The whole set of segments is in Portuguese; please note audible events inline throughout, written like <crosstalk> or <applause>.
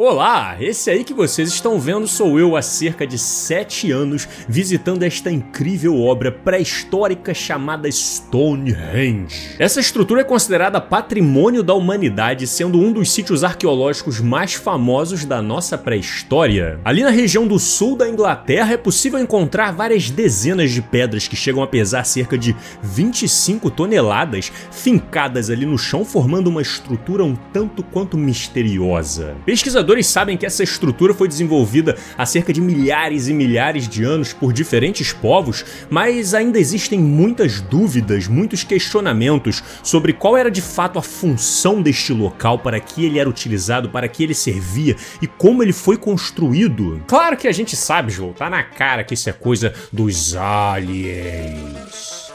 Olá, esse aí que vocês estão vendo sou eu há cerca de 7 anos visitando esta incrível obra pré-histórica chamada Stonehenge. Essa estrutura é considerada patrimônio da humanidade, sendo um dos sítios arqueológicos mais famosos da nossa pré-história. Ali na região do sul da Inglaterra é possível encontrar várias dezenas de pedras que chegam a pesar cerca de 25 toneladas, fincadas ali no chão, formando uma estrutura um tanto quanto misteriosa. Pesquisadores Pesquisadores sabem que essa estrutura foi desenvolvida há cerca de milhares e milhares de anos por diferentes povos, mas ainda existem muitas dúvidas, muitos questionamentos sobre qual era de fato a função deste local, para que ele era utilizado, para que ele servia e como ele foi construído. Claro que a gente sabe, João, tá na cara que isso é coisa dos aliens.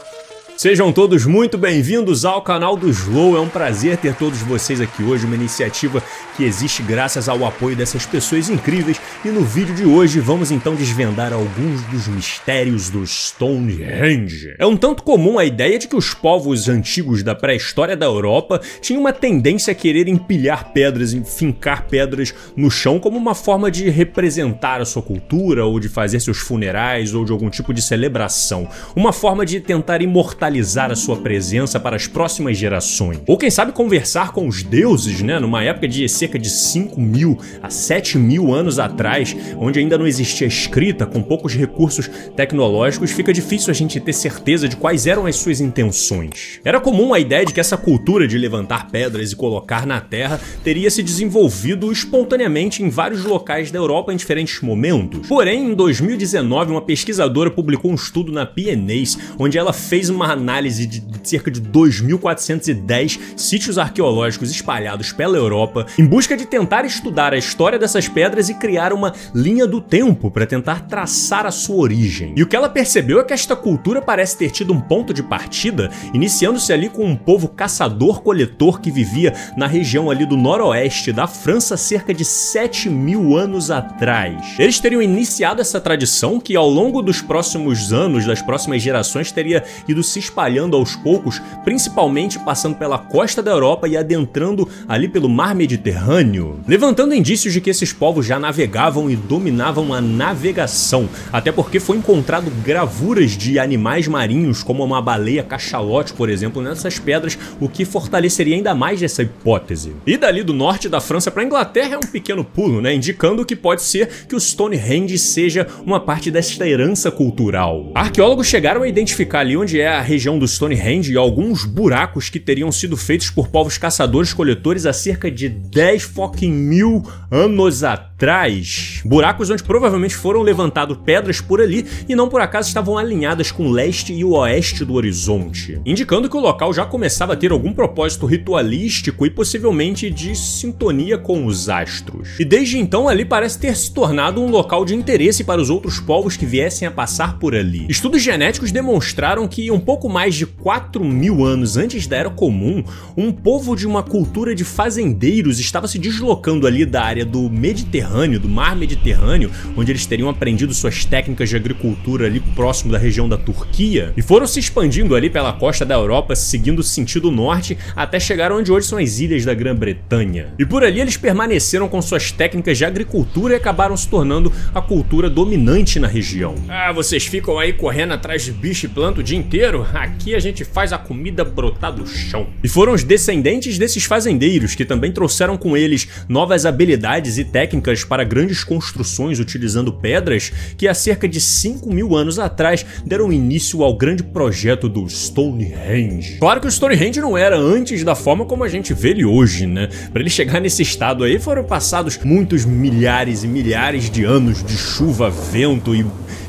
Sejam todos muito bem-vindos ao canal do Slow. É um prazer ter todos vocês aqui hoje, uma iniciativa que existe graças ao apoio dessas pessoas incríveis. E no vídeo de hoje vamos então desvendar alguns dos mistérios do Stonehenge. É um tanto comum a ideia de que os povos antigos da pré-história da Europa tinham uma tendência a querer empilhar pedras fincar pedras no chão como uma forma de representar a sua cultura ou de fazer seus funerais ou de algum tipo de celebração. Uma forma de tentar imortalizar a sua presença para as próximas gerações. Ou quem sabe conversar com os deuses, né? Numa época de cerca de 5 mil a 7 mil anos atrás, onde ainda não existia escrita, com poucos recursos tecnológicos, fica difícil a gente ter certeza de quais eram as suas intenções. Era comum a ideia de que essa cultura de levantar pedras e colocar na terra teria se desenvolvido espontaneamente em vários locais da Europa em diferentes momentos. Porém, em 2019, uma pesquisadora publicou um estudo na PNAS, onde ela fez uma análise de cerca de 2.410 sítios arqueológicos espalhados pela Europa em busca de tentar estudar a história dessas pedras e criar uma linha do tempo para tentar traçar a sua origem. E o que ela percebeu é que esta cultura parece ter tido um ponto de partida, iniciando-se ali com um povo caçador-coletor que vivia na região ali do noroeste da França cerca de 7 mil anos atrás. Eles teriam iniciado essa tradição que ao longo dos próximos anos, das próximas gerações, teria ido se espalhando aos poucos, principalmente passando pela costa da Europa e adentrando ali pelo mar Mediterrâneo, levantando indícios de que esses povos já navegavam e dominavam a navegação, até porque foi encontrado gravuras de animais marinhos, como uma baleia cachalote, por exemplo, nessas pedras, o que fortaleceria ainda mais essa hipótese. E dali do norte da França para a Inglaterra é um pequeno pulo, né, indicando que pode ser que o Stonehenge seja uma parte desta herança cultural. Arqueólogos chegaram a identificar ali onde é a região do Stonehenge e alguns buracos que teriam sido feitos por povos caçadores-coletores há cerca de 10 fucking mil anos atrás. Buracos onde provavelmente foram levantadas pedras por ali e não por acaso estavam alinhadas com o leste e o oeste do horizonte, indicando que o local já começava a ter algum propósito ritualístico e possivelmente de sintonia com os astros. E desde então ali parece ter se tornado um local de interesse para os outros povos que viessem a passar por ali. Estudos genéticos demonstraram que um pouco mais de 4 mil anos antes da Era Comum, um povo de uma cultura de fazendeiros estava se deslocando ali da área do Mediterrâneo, do mar Mediterrâneo, onde eles teriam aprendido suas técnicas de agricultura ali próximo da região da Turquia, e foram se expandindo ali pela costa da Europa, seguindo o sentido norte, até chegar onde hoje são as ilhas da Grã-Bretanha. E por ali eles permaneceram com suas técnicas de agricultura e acabaram se tornando a cultura dominante na região. Ah, vocês ficam aí correndo atrás de bicho e planta o dia inteiro? aqui a gente faz a comida brotar do chão. E foram os descendentes desses fazendeiros que também trouxeram com eles novas habilidades e técnicas para grandes construções utilizando pedras que há cerca de 5 mil anos atrás deram início ao grande projeto do Stonehenge. Claro que o Stonehenge não era antes da forma como a gente vê ele hoje, né? Para ele chegar nesse estado aí foram passados muitos milhares e milhares de anos de chuva, vento e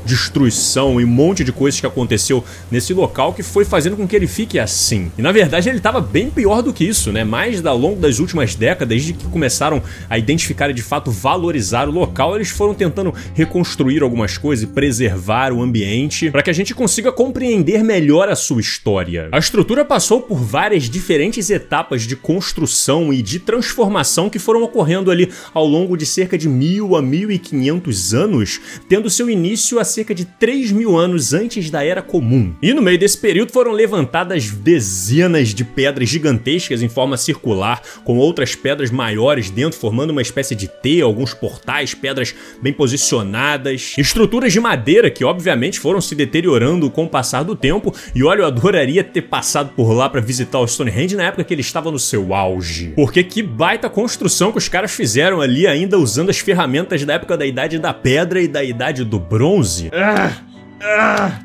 destruição e um monte de coisas que aconteceu nesse local que foi fazendo com que ele fique assim. E na verdade ele estava bem pior do que isso, né? Mais ao longo das últimas décadas, desde que começaram a identificar de fato valorizar o local, eles foram tentando reconstruir algumas coisas e preservar o ambiente para que a gente consiga compreender melhor a sua história. A estrutura passou por várias diferentes etapas de construção e de transformação que foram ocorrendo ali ao longo de cerca de mil a mil e quinhentos anos, tendo seu início a cerca de 3 mil anos antes da Era Comum. E no meio desse período foram levantadas dezenas de pedras gigantescas em forma circular, com outras pedras maiores dentro, formando uma espécie de T, alguns portais, pedras bem posicionadas, estruturas de madeira que obviamente foram se deteriorando com o passar do tempo. E olha, eu adoraria ter passado por lá para visitar o Stonehenge na época que ele estava no seu auge. Porque que baita construção que os caras fizeram ali ainda usando as ferramentas da época da Idade da Pedra e da Idade do Bronze. Ah, ah,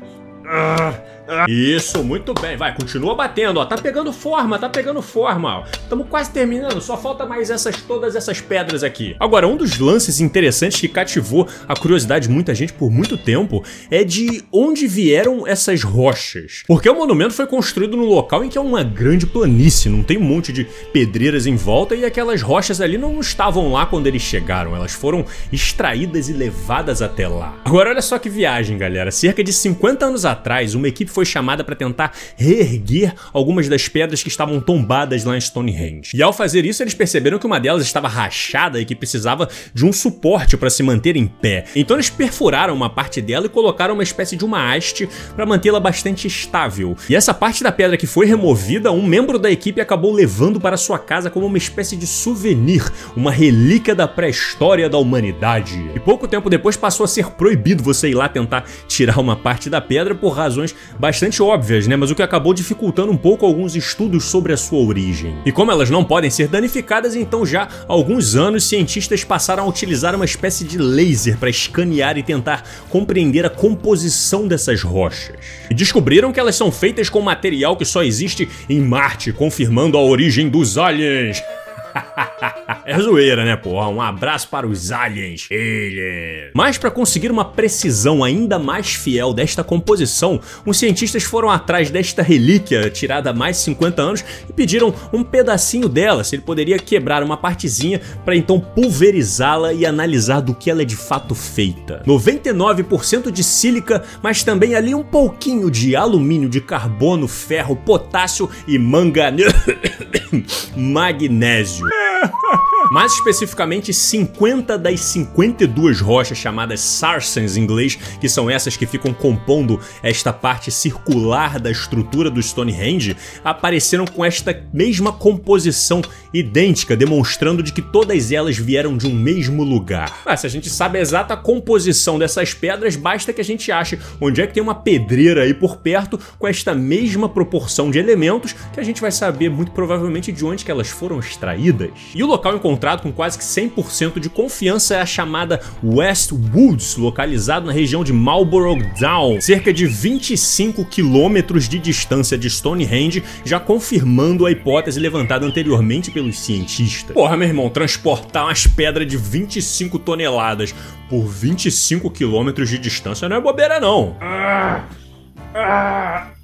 ah. Isso, muito bem. Vai, continua batendo, ó. Tá pegando forma, tá pegando forma, ó. Tamo quase terminando, só falta mais essas todas essas pedras aqui. Agora, um dos lances interessantes que cativou a curiosidade de muita gente por muito tempo é de onde vieram essas rochas. Porque o monumento foi construído num local em que é uma grande planície, não tem um monte de pedreiras em volta e aquelas rochas ali não estavam lá quando eles chegaram, elas foram extraídas e levadas até lá. Agora olha só que viagem, galera. Cerca de 50 anos atrás, uma equipe foi foi chamada para tentar reerguer algumas das pedras que estavam tombadas lá em Stonehenge. E ao fazer isso, eles perceberam que uma delas estava rachada e que precisava de um suporte para se manter em pé. Então eles perfuraram uma parte dela e colocaram uma espécie de uma haste para mantê-la bastante estável. E essa parte da pedra que foi removida, um membro da equipe acabou levando para sua casa como uma espécie de souvenir, uma relíquia da pré-história da humanidade. E pouco tempo depois passou a ser proibido você ir lá tentar tirar uma parte da pedra por razões bastante bastante óbvias, né? Mas o que acabou dificultando um pouco alguns estudos sobre a sua origem. E como elas não podem ser danificadas, então já há alguns anos cientistas passaram a utilizar uma espécie de laser para escanear e tentar compreender a composição dessas rochas. E descobriram que elas são feitas com material que só existe em Marte, confirmando a origem dos aliens. <laughs> é zoeira, né, porra? Um abraço para os aliens. Aliens. Mas para conseguir uma precisão ainda mais fiel desta composição, os cientistas foram atrás desta relíquia tirada há mais de 50 anos e pediram um pedacinho dela, se ele poderia quebrar uma partezinha para então pulverizá-la e analisar do que ela é de fato feita. 99% de sílica, mas também ali um pouquinho de alumínio, de carbono, ferro, potássio e manganês, <coughs> <coughs> magnésio. Ha ha ha! Mais especificamente, 50 das 52 rochas chamadas sarsens em inglês, que são essas que ficam compondo esta parte circular da estrutura do Stonehenge, apareceram com esta mesma composição idêntica, demonstrando de que todas elas vieram de um mesmo lugar. Ah, se a gente sabe a exata composição dessas pedras, basta que a gente ache onde é que tem uma pedreira aí por perto com esta mesma proporção de elementos que a gente vai saber muito provavelmente de onde que elas foram extraídas. E o local encontrado encontrado com quase que 100% de confiança é a chamada West Woods, localizado na região de Marlborough Down, cerca de 25 quilômetros de distância de Stonehenge, já confirmando a hipótese levantada anteriormente pelos cientistas. Porra, meu irmão, transportar umas pedras de 25 toneladas por 25 quilômetros de distância não é bobeira não. Ah, ah.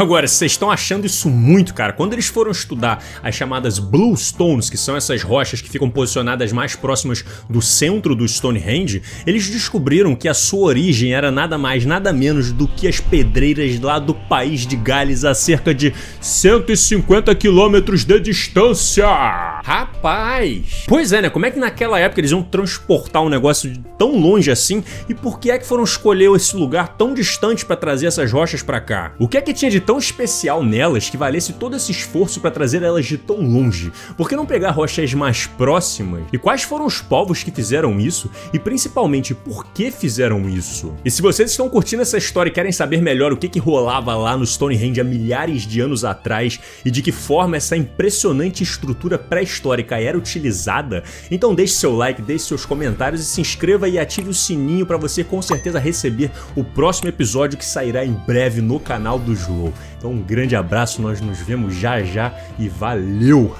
Agora, vocês estão achando isso muito, cara. Quando eles foram estudar as chamadas Bluestones, que são essas rochas que ficam posicionadas mais próximas do centro do Stonehenge, eles descobriram que a sua origem era nada mais, nada menos do que as pedreiras lá do país de Gales a cerca de 150 quilômetros de distância. Rapaz! Pois é, né? Como é que naquela época eles iam transportar um negócio tão longe assim? E por que é que foram escolher esse lugar tão distante para trazer essas rochas para cá? O que é que tinha de tão especial nelas que valesse todo esse esforço para trazer elas de tão longe? Por que não pegar rochas mais próximas? E quais foram os povos que fizeram isso? E principalmente, por que fizeram isso? E se vocês estão curtindo essa história e querem saber melhor o que, que rolava lá no Stonehenge há milhares de anos atrás e de que forma essa impressionante estrutura pré-histórica era utilizada, então deixe seu like, deixe seus comentários e se inscreva e ative o sininho para você com certeza receber o próximo episódio que sairá em breve no canal do João. Então um grande abraço, nós nos vemos já já e valeu!